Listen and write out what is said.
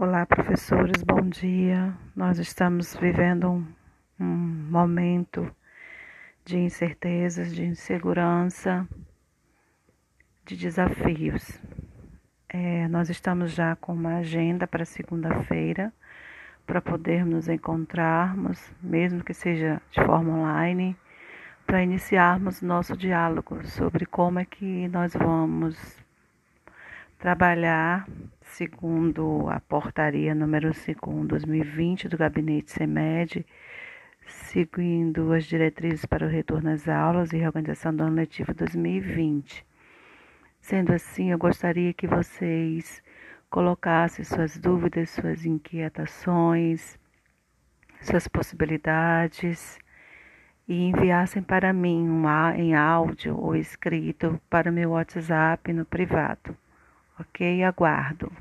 Olá, professores, bom dia. Nós estamos vivendo um, um momento de incertezas, de insegurança, de desafios. É, nós estamos já com uma agenda para segunda-feira para podermos nos encontrarmos, mesmo que seja de forma online, para iniciarmos nosso diálogo sobre como é que nós vamos trabalhar segundo a portaria número 5 2020 do gabinete CEMED, seguindo as diretrizes para o retorno às aulas e reorganização do ano letivo 2020. Sendo assim, eu gostaria que vocês colocassem suas dúvidas, suas inquietações, suas possibilidades e enviassem para mim um, em áudio ou escrito para o meu WhatsApp no privado. Ok? Aguardo.